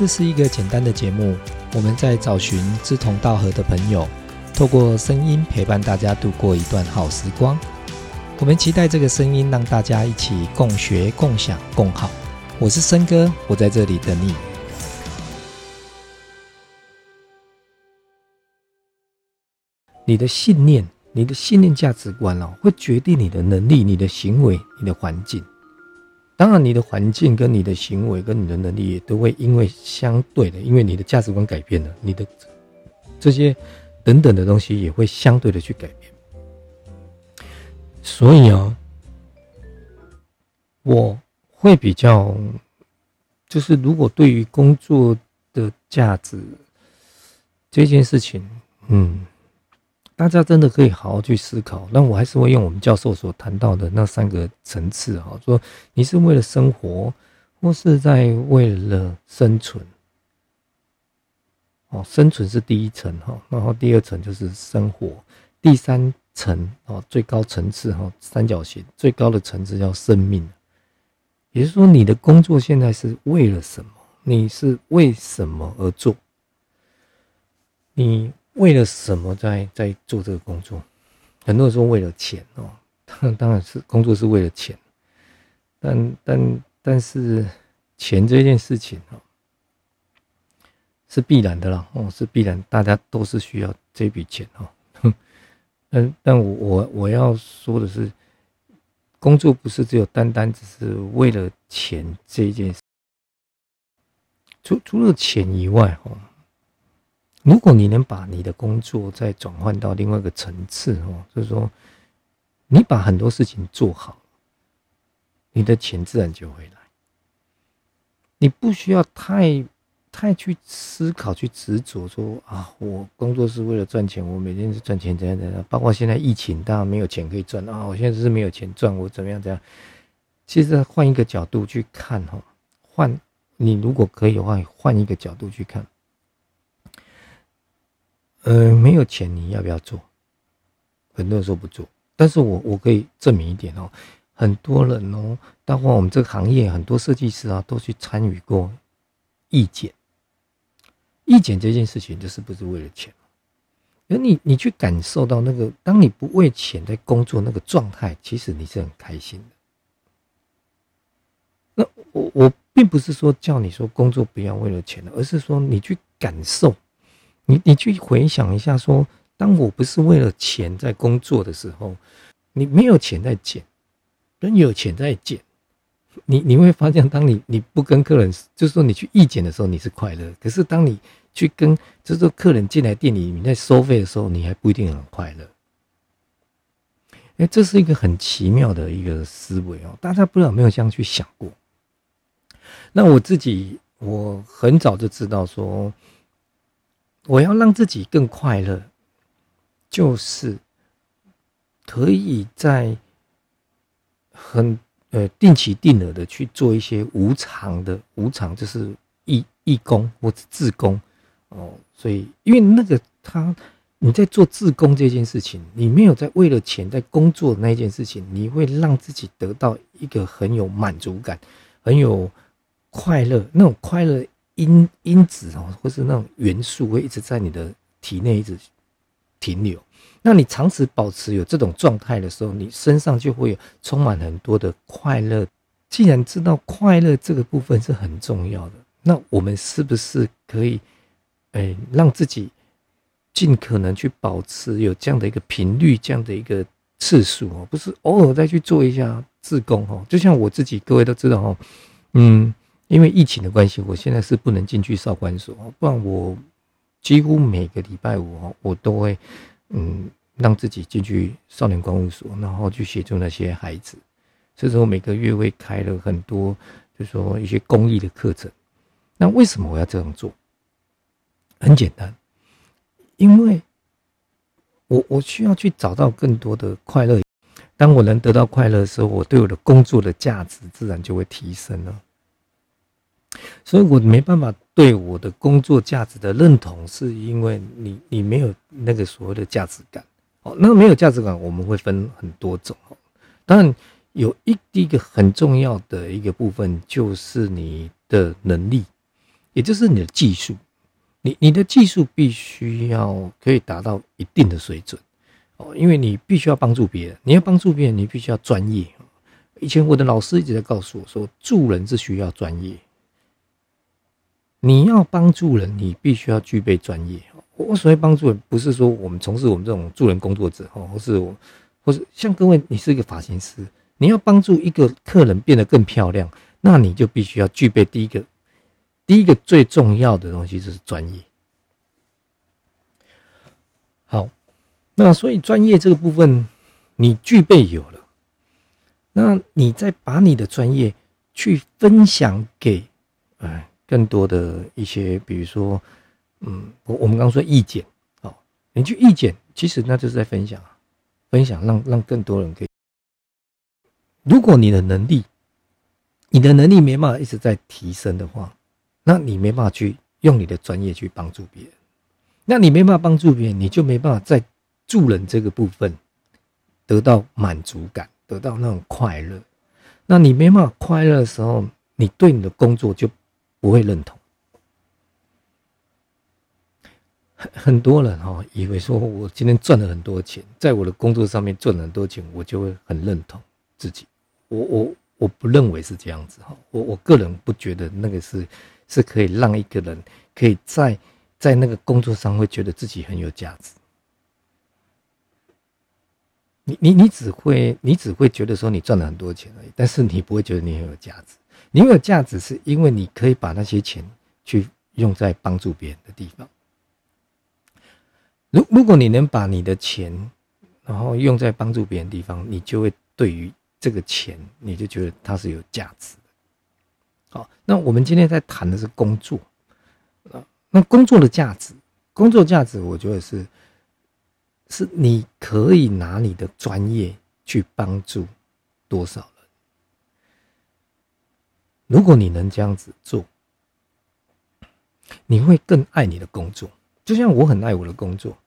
这是一个简单的节目，我们在找寻志同道合的朋友，透过声音陪伴大家度过一段好时光。我们期待这个声音让大家一起共学、共享、共好。我是森哥，我在这里等你。你的信念、你的信念价值观哦，会决定你的能力、你的行为、你的环境。当然，你的环境跟你的行为跟你的能力也都会因为相对的，因为你的价值观改变了，你的这些等等的东西也会相对的去改变。所以啊，我会比较，就是如果对于工作的价值这件事情，嗯。大家真的可以好好去思考，那我还是会用我们教授所谈到的那三个层次哈，说你是为了生活，或是在为了生存。哦，生存是第一层哈，然后第二层就是生活，第三层哦，最高层次哈，三角形最高的层次叫生命。也就是说，你的工作现在是为了什么？你是为什么而做？你？为了什么在在做这个工作？很多人说为了钱哦，当当然是工作是为了钱，但但但是钱这件事情哦，是必然的啦哦，是必然，大家都是需要这笔钱哦。但，但我我我要说的是，工作不是只有单单只是为了钱这一件事，除除了钱以外哦。如果你能把你的工作再转换到另外一个层次哦，就是说，你把很多事情做好，你的钱自然就会来。你不需要太太去思考、去执着说啊，我工作是为了赚钱，我每天是赚钱怎样怎样。包括现在疫情，当然没有钱可以赚啊，我现在是没有钱赚，我怎么样怎样。其实换一个角度去看哈，换你如果可以的话，换一个角度去看。呃，没有钱，你要不要做？很多人说不做，但是我我可以证明一点哦，很多人哦，包括我们这个行业很多设计师啊，都去参与过意见。意见这件事情，就是不是为了钱？而你你去感受到那个，当你不为钱在工作那个状态，其实你是很开心的。那我我并不是说叫你说工作不要为了钱，而是说你去感受。你你去回想一下，说当我不是为了钱在工作的时候，你没有钱在减，人有钱在减，你你会发现，当你你不跟客人，就是说你去意见的时候，你是快乐；可是当你去跟，就是说客人进来店里，你在收费的时候，你还不一定很快乐。哎，这是一个很奇妙的一个思维哦，大家不知道有没有这样去想过？那我自己，我很早就知道说。我要让自己更快乐，就是可以在很呃定期定额的去做一些无偿的无偿，就是义义工或者自工哦。所以，因为那个他你在做自工这件事情，你没有在为了钱在工作那件事情，你会让自己得到一个很有满足感、很有快乐那种快乐。因因子哦，或是那种元素会一直在你的体内一直停留。那你长时保持有这种状态的时候，你身上就会有充满很多的快乐。既然知道快乐这个部分是很重要的，那我们是不是可以，哎，让自己尽可能去保持有这样的一个频率，这样的一个次数哦，不是偶尔再去做一下自宫哦。就像我自己，各位都知道哦，嗯。因为疫情的关系，我现在是不能进去少管所，不然我几乎每个礼拜五我都会嗯让自己进去少年观护所，然后去协助那些孩子。所以说每个月会开了很多，就说一些公益的课程。那为什么我要这样做？很简单，因为我我需要去找到更多的快乐。当我能得到快乐的时候，我对我的工作的价值自然就会提升了。所以我没办法对我的工作价值的认同，是因为你你没有那个所谓的价值感哦。那没有价值感，我们会分很多种。当然有一第一个很重要的一个部分，就是你的能力，也就是你的技术。你你的技术必须要可以达到一定的水准哦，因为你必须要帮助别人，你要帮助别人，你必须要专业。以前我的老师一直在告诉我说，助人是需要专业。你要帮助人，你必须要具备专业。我所谓帮助人，不是说我们从事我们这种助人工作者哦，或是我，或是像各位，你是一个发型师，你要帮助一个客人变得更漂亮，那你就必须要具备第一个。第一个最重要的东西就是专业。好，那所以专业这个部分你具备有了，那你再把你的专业去分享给哎更多的一些，比如说，嗯，我我们刚说意见，哦，你去意见，其实那就是在分享，分享让让更多人可以。如果你的能力，你的能力没办法一直在提升的话。那你没办法去用你的专业去帮助别人，那你没办法帮助别人，你就没办法在助人这个部分得到满足感，得到那种快乐。那你没办法快乐的时候，你对你的工作就不会认同。很很多人哈，以为说我今天赚了很多钱，在我的工作上面赚了很多钱，我就会很认同自己。我我我不认为是这样子哈，我我个人不觉得那个是。是可以让一个人可以在在那个工作上会觉得自己很有价值。你你你只会你只会觉得说你赚了很多钱而已，但是你不会觉得你很有价值。你有价值是因为你可以把那些钱去用在帮助别人的地方。如如果你能把你的钱然后用在帮助别人地方，你就会对于这个钱你就觉得它是有价值的。好，那我们今天在谈的是工作，啊，那工作的价值，工作价值，我觉得是，是你可以拿你的专业去帮助多少。如果你能这样子做，你会更爱你的工作。就像我很爱我的工作，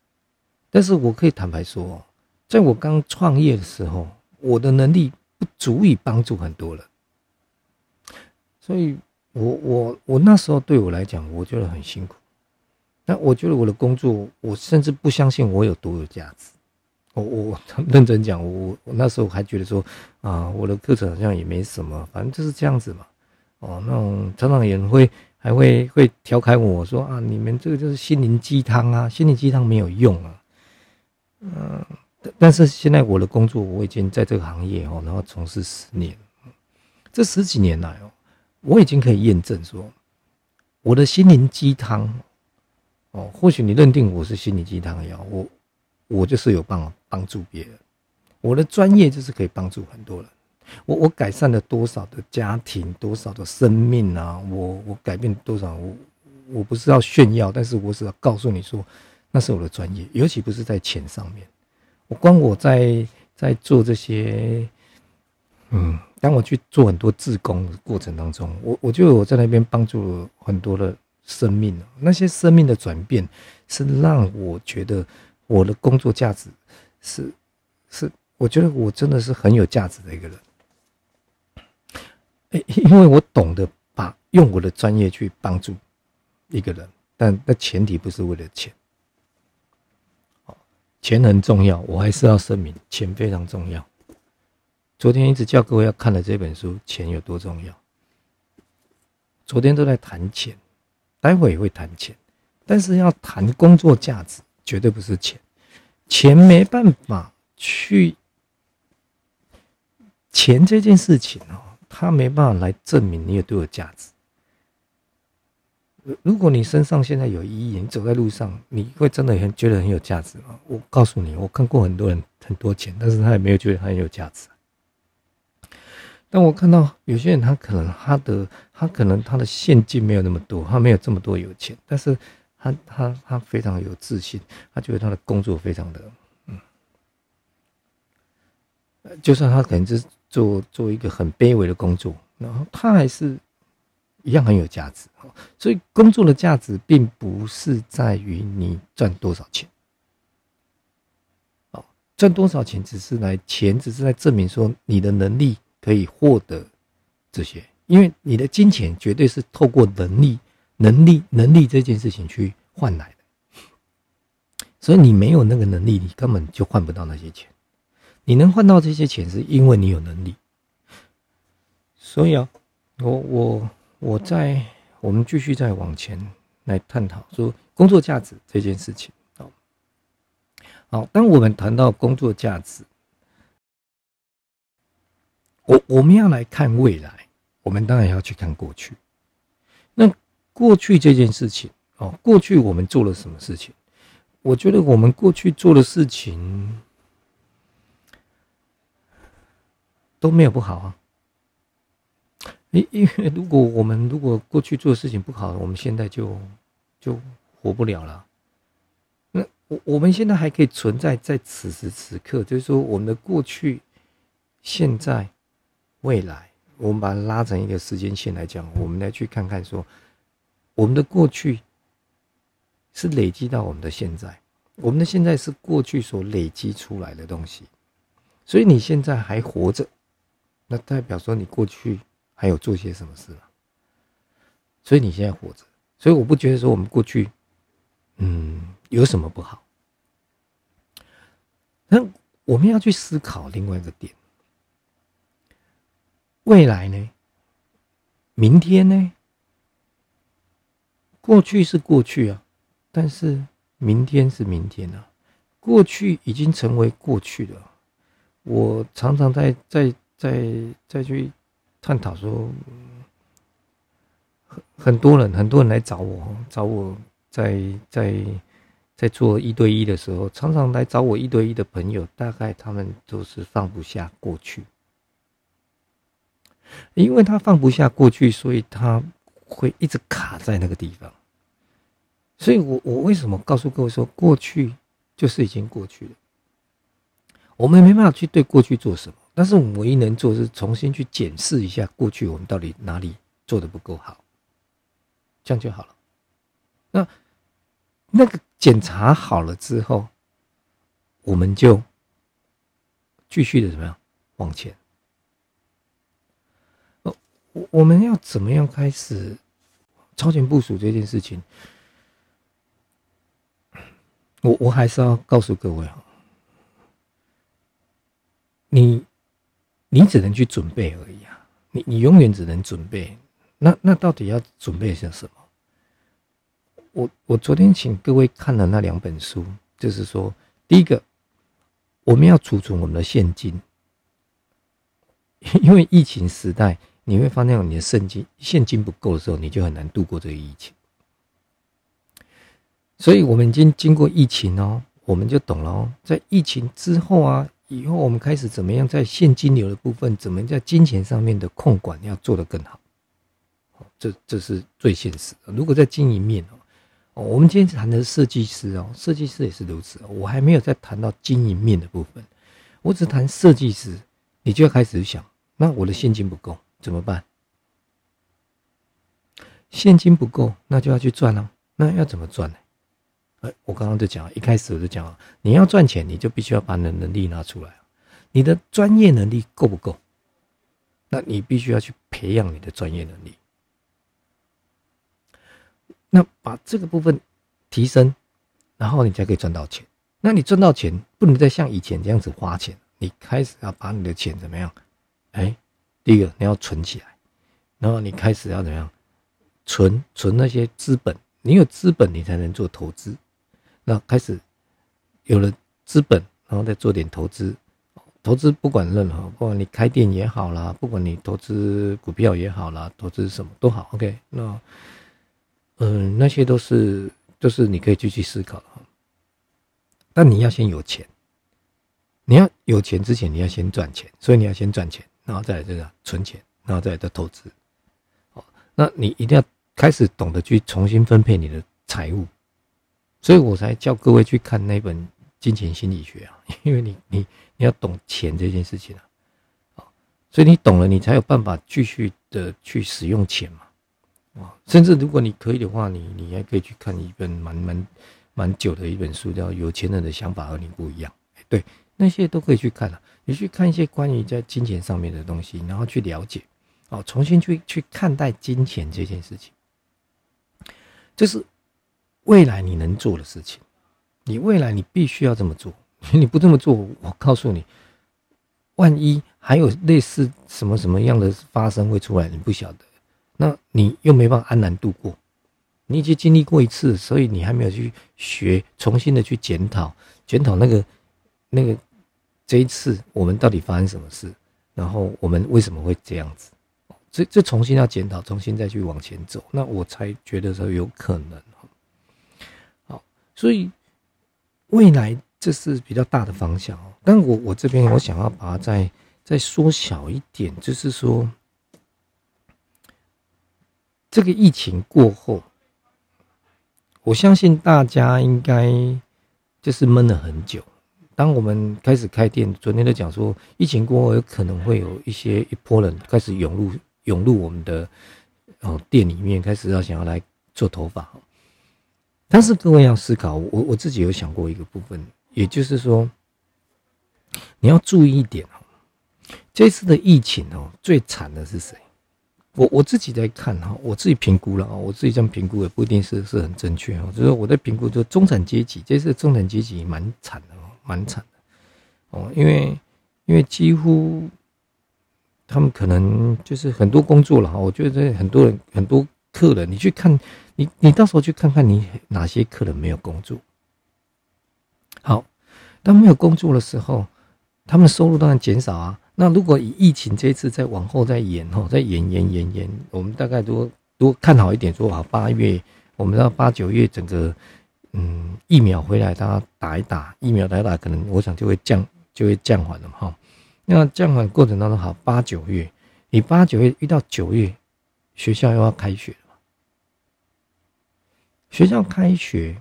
但是我可以坦白说，在我刚创业的时候，我的能力不足以帮助很多人。所以，我我我那时候对我来讲，我觉得很辛苦。那我觉得我的工作，我甚至不相信我有多有价值。我我认真讲，我我那时候还觉得说，啊，我的课程好像也没什么，反正就是这样子嘛。哦，那种常常也会还会会调侃我说啊，你们这个就是心灵鸡汤啊，心灵鸡汤没有用啊。嗯，但是现在我的工作，我已经在这个行业哦，然后从事十年，这十几年来哦。我已经可以验证说，我的心灵鸡汤，哦，或许你认定我是心灵鸡汤药，我我就是有帮帮助别人，我的专业就是可以帮助很多人，我我改善了多少的家庭，多少的生命啊，我我改变多少，我我不是要炫耀，但是我是要告诉你说，那是我的专业，尤其不是在钱上面，我光我在在做这些，嗯。当我去做很多自工的过程当中，我我觉得我在那边帮助了很多的生命，那些生命的转变是让我觉得我的工作价值是是，我觉得我真的是很有价值的一个人。因为我懂得把用我的专业去帮助一个人，但那前提不是为了钱。钱很重要，我还是要声明，钱非常重要。昨天一直叫各位要看的这本书，钱有多重要？昨天都在谈钱，待会也会谈钱，但是要谈工作价值，绝对不是钱。钱没办法去，钱这件事情哦，他没办法来证明你有多有价值。如果你身上现在有一亿，你走在路上，你会真的很觉得很有价值吗？我告诉你，我看过很多人很多钱，但是他也没有觉得他很有价值。但我看到有些人，他可能他的他可能他的现金没有那么多，他没有这么多有钱，但是他他他非常有自信，他觉得他的工作非常的嗯，就算他可能是做做一个很卑微的工作，然后他还是一样很有价值所以工作的价值并不是在于你赚多少钱，哦，赚多少钱只是来钱只是在证明说你的能力。可以获得这些，因为你的金钱绝对是透过能力能力能力这件事情去换来的。所以你没有那个能力，你根本就换不到那些钱。你能换到这些钱，是因为你有能力。所以啊，我我我在我们继续再往前来探讨说工作价值这件事情。好，好，当我们谈到工作价值，我我们要来看未来，我们当然要去看过去。那过去这件事情，哦，过去我们做了什么事情？我觉得我们过去做的事情。都没有不好啊，因因为如果我们如果过去做事情不好，我们现在就就活不了了。那我我们现在还可以存在在此时此刻，就是说我们的过去、现在、未来，我们把它拉成一个时间线来讲，我们来去看看说，我们的过去是累积到我们的现在，我们的现在是过去所累积出来的东西，所以你现在还活着。那代表说你过去还有做些什么事吗？所以你现在活着，所以我不觉得说我们过去，嗯，有什么不好。那我们要去思考另外一个点：未来呢？明天呢？过去是过去啊，但是明天是明天啊。过去已经成为过去了。我常常在在。再再去探讨说，很很多人很多人来找我，找我在在在做一对一的时候，常常来找我一对一的朋友，大概他们都是放不下过去，因为他放不下过去，所以他会一直卡在那个地方。所以我我为什么告诉各位说，过去就是已经过去了，我们没办法去对过去做什么。但是我们唯一能做是重新去检视一下过去我们到底哪里做的不够好，这样就好了。那那个检查好了之后，我们就继续的怎么样往前？哦，我我们要怎么样开始超前部署这件事情？我我还是要告诉各位啊，你。你只能去准备而已啊！你你永远只能准备。那那到底要准备些什么？我我昨天请各位看了那两本书，就是说，第一个，我们要储存我们的现金，因为疫情时代，你会发现你的现金现金不够的时候，你就很难度过这个疫情。所以我们已经经过疫情哦，我们就懂了哦，在疫情之后啊。以后我们开始怎么样在现金流的部分，怎么在金钱上面的控管要做得更好？这这是最现实的。如果在经营面哦，我们今天谈的是设计师哦，设计师也是如此。我还没有在谈到经营面的部分，我只谈设计师，你就要开始想，那我的现金不够怎么办？现金不够，那就要去赚了。那要怎么赚呢？我刚刚就讲，一开始我就讲了，你要赚钱，你就必须要把你的能力拿出来，你的专业能力够不够？那你必须要去培养你的专业能力。那把这个部分提升，然后你才可以赚到钱。那你赚到钱，不能再像以前这样子花钱，你开始要把你的钱怎么样？哎，第一个你要存起来，然后你开始要怎么样？存存那些资本，你有资本，你才能做投资。那开始有了资本，然后再做点投资。投资不管任何，不管你开店也好啦，不管你投资股票也好啦，投资什么都好。OK，那嗯，那些都是都是你可以继续思考的。但你要先有钱，你要有钱之前，你要先赚钱，所以你要先赚钱，然后再来这个存钱，然后再来的投资。哦，那你一定要开始懂得去重新分配你的财务。所以我才叫各位去看那本《金钱心理学》啊，因为你你你要懂钱这件事情啊，啊，所以你懂了，你才有办法继续的去使用钱嘛，啊，甚至如果你可以的话，你你还可以去看一本蛮蛮蛮久的一本书，叫《有钱人的想法和你不一样》，对，那些都可以去看了，你去看一些关于在金钱上面的东西，然后去了解，哦，重新去去看待金钱这件事情。这是未来你能做的事情，你未来你必须要这么做，你不这么做，我告诉你，万一还有类似什么什么样的发生会出来，你不晓得，那你又没办法安然度过。你已经经历过一次，所以你还没有去学，重新的去检讨，检讨那个那个这一次我们到底发生什么事，然后我们为什么会这样子？这这重新要检讨，重新再去往前走，那我才觉得说有可能。所以未来这是比较大的方向哦。但我我这边我想要把它再再缩小一点，就是说这个疫情过后。我相信大家应该就是闷了很久。当我们开始开店，昨天都讲说，疫情过后有可能会有一些一波人开始涌入涌入我们的哦店里面，开始要想要来做头发。但是各位要思考，我我自己有想过一个部分，也就是说，你要注意一点哦，这次的疫情哦，最惨的是谁？我我自己在看哈，我自己评估了啊，我自己这样评估也不一定是是很正确哈。就是我在评估，就中产阶级，这次中产阶级蛮惨的哦，蛮惨的哦，因为因为几乎他们可能就是很多工作了哈。我觉得很多人很多客人，你去看，你你到时候去看看你哪些客人没有工作。好，当没有工作的时候，他们收入当然减少啊。那如果以疫情这一次再往后再延吼，再延延延延，我们大概都都看好一点，说好八月，我们到八九月整个嗯疫苗回来，大家打一打疫苗打一打，可能我想就会降就会降缓了哈。那降缓过程当中，好八九月，你八九月遇到九月，学校又要开学，学校开学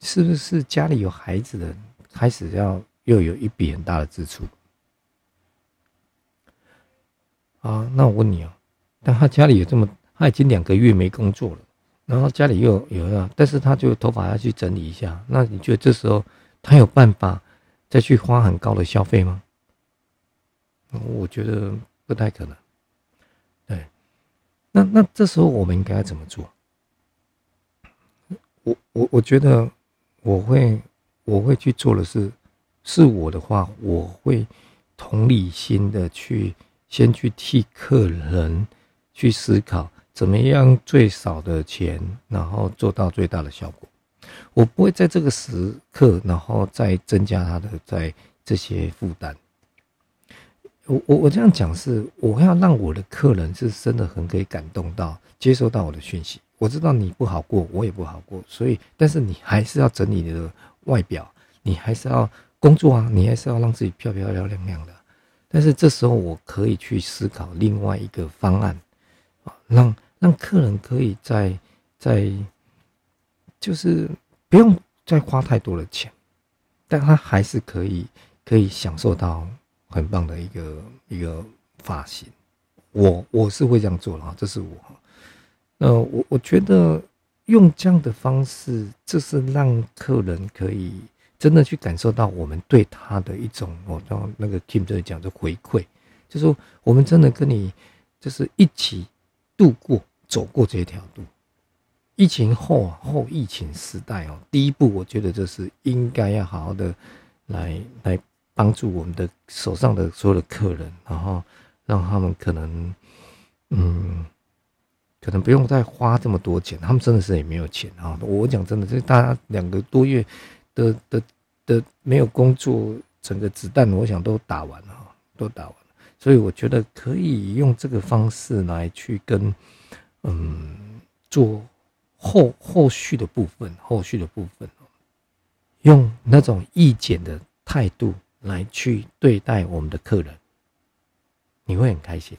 是不是家里有孩子的开始要又有一笔很大的支出？啊，那我问你啊，但他家里有这么，他已经两个月没工作了，然后家里又有啊，但是他就头发要去整理一下，那你觉得这时候他有办法再去花很高的消费吗？我觉得不太可能。对，那那这时候我们应该怎么做？我我我觉得我会我会去做的是，是我的话，我会同理心的去。先去替客人去思考，怎么样最少的钱，然后做到最大的效果。我不会在这个时刻，然后再增加他的在这些负担。我我我这样讲是，我要让我的客人是真的很可以感动到，接收到我的讯息。我知道你不好过，我也不好过，所以，但是你还是要整理你的外表，你还是要工作啊，你还是要让自己漂漂亮亮的。但是这时候，我可以去思考另外一个方案，啊，让让客人可以在在，就是不用再花太多的钱，但他还是可以可以享受到很棒的一个一个发型。我我是会这样做的啊，这是我。那我我觉得用这样的方式，这是让客人可以。真的去感受到我们对他的一种，我刚那个 Kim 这里讲的回馈，就说我们真的跟你就是一起度过走过这条路。疫情后后疫情时代哦，第一步我觉得就是应该要好好的来来帮助我们的手上的所有的客人，然后让他们可能嗯，可能不用再花这么多钱，他们真的是也没有钱啊。我讲真的，这大家两个多月。的的的没有工作，整个子弹我想都打完了，都打完了，所以我觉得可以用这个方式来去跟嗯做后后续的部分，后续的部分用那种意见的态度来去对待我们的客人，你会很开心。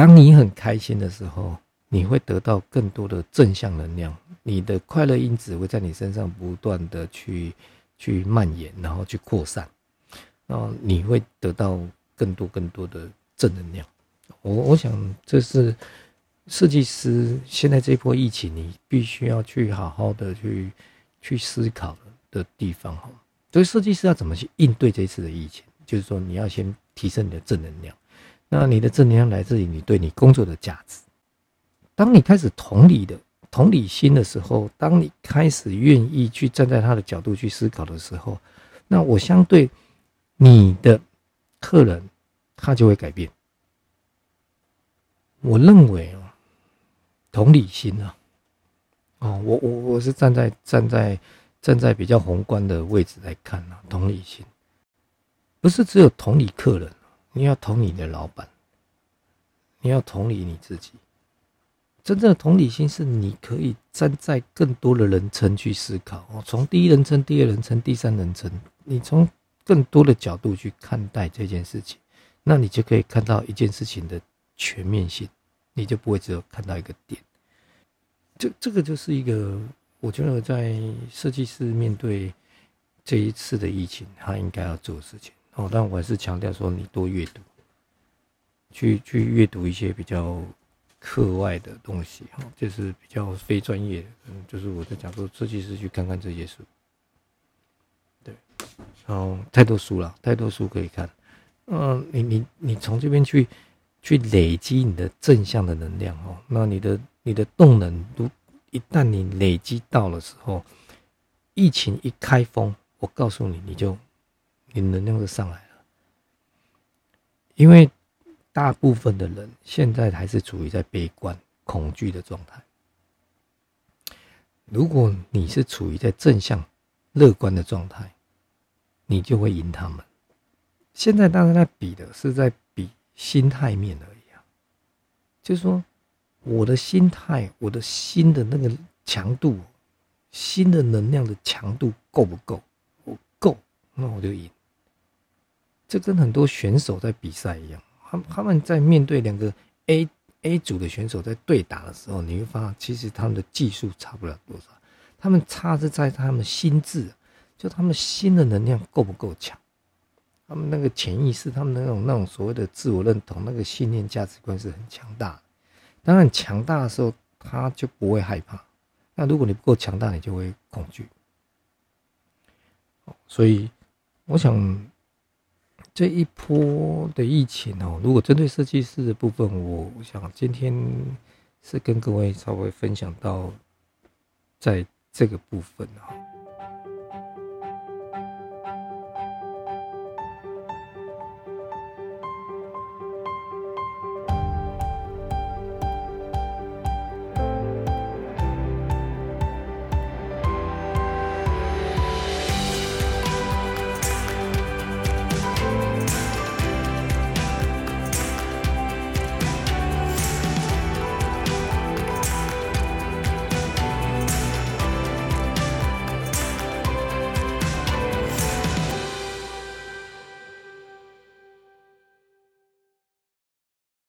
当你很开心的时候。你会得到更多的正向能量，你的快乐因子会在你身上不断的去去蔓延，然后去扩散，然后你会得到更多更多的正能量。我我想这是设计师现在这波疫情，你必须要去好好的去去思考的地方哈。所以设计师要怎么去应对这次的疫情？就是说你要先提升你的正能量，那你的正能量来自于你对你工作的价值。当你开始同理的同理心的时候，当你开始愿意去站在他的角度去思考的时候，那我相对你的客人他就会改变。我认为啊，同理心啊，哦，我我我是站在站在站在比较宏观的位置来看啊，同理心不是只有同理客人，你要同你的老板，你要同理你自己。真正的同理心是你可以站在更多的人称去思考哦，从第一人称、第二人称、第三人称，你从更多的角度去看待这件事情，那你就可以看到一件事情的。全面性，你就不会只有看到一个点。这这个就是一个，我觉得在设计师面对这一次的疫情，他应该要做的事情但我还是强调说，你多阅读，去去阅读一些比较课外的东西哈，就是比较非专业的，嗯，就是我在讲说设计师去看看这些书，对，然后太多书了，太多书可以看，嗯，你你你从这边去。去累积你的正向的能量哦，那你的你的动能都一旦你累积到了时候，疫情一开封，我告诉你，你就你能量就上来了。因为大部分的人现在还是处于在悲观、恐惧的状态。如果你是处于在正向、乐观的状态，你就会赢他们。现在大家在比的是在比。心态面而已啊，就是说，我的心态，我的心的那个强度，心的能量的强度够不够？我够，那我就赢。这跟很多选手在比赛一样，他他们在面对两个 A A 组的选手在对打的时候，你会发现，其实他们的技术差不了多少，他们差是在他们心智，就他们心的能量够不够强。他们那个潜意识，他们那种那种所谓的自我认同，那个信念、价值观是很强大的。当然，强大的时候，他就不会害怕。那如果你不够强大，你就会恐惧。所以，我想这一波的疫情哦，如果针对设计师的部分，我想今天是跟各位稍微分享到在这个部分啊。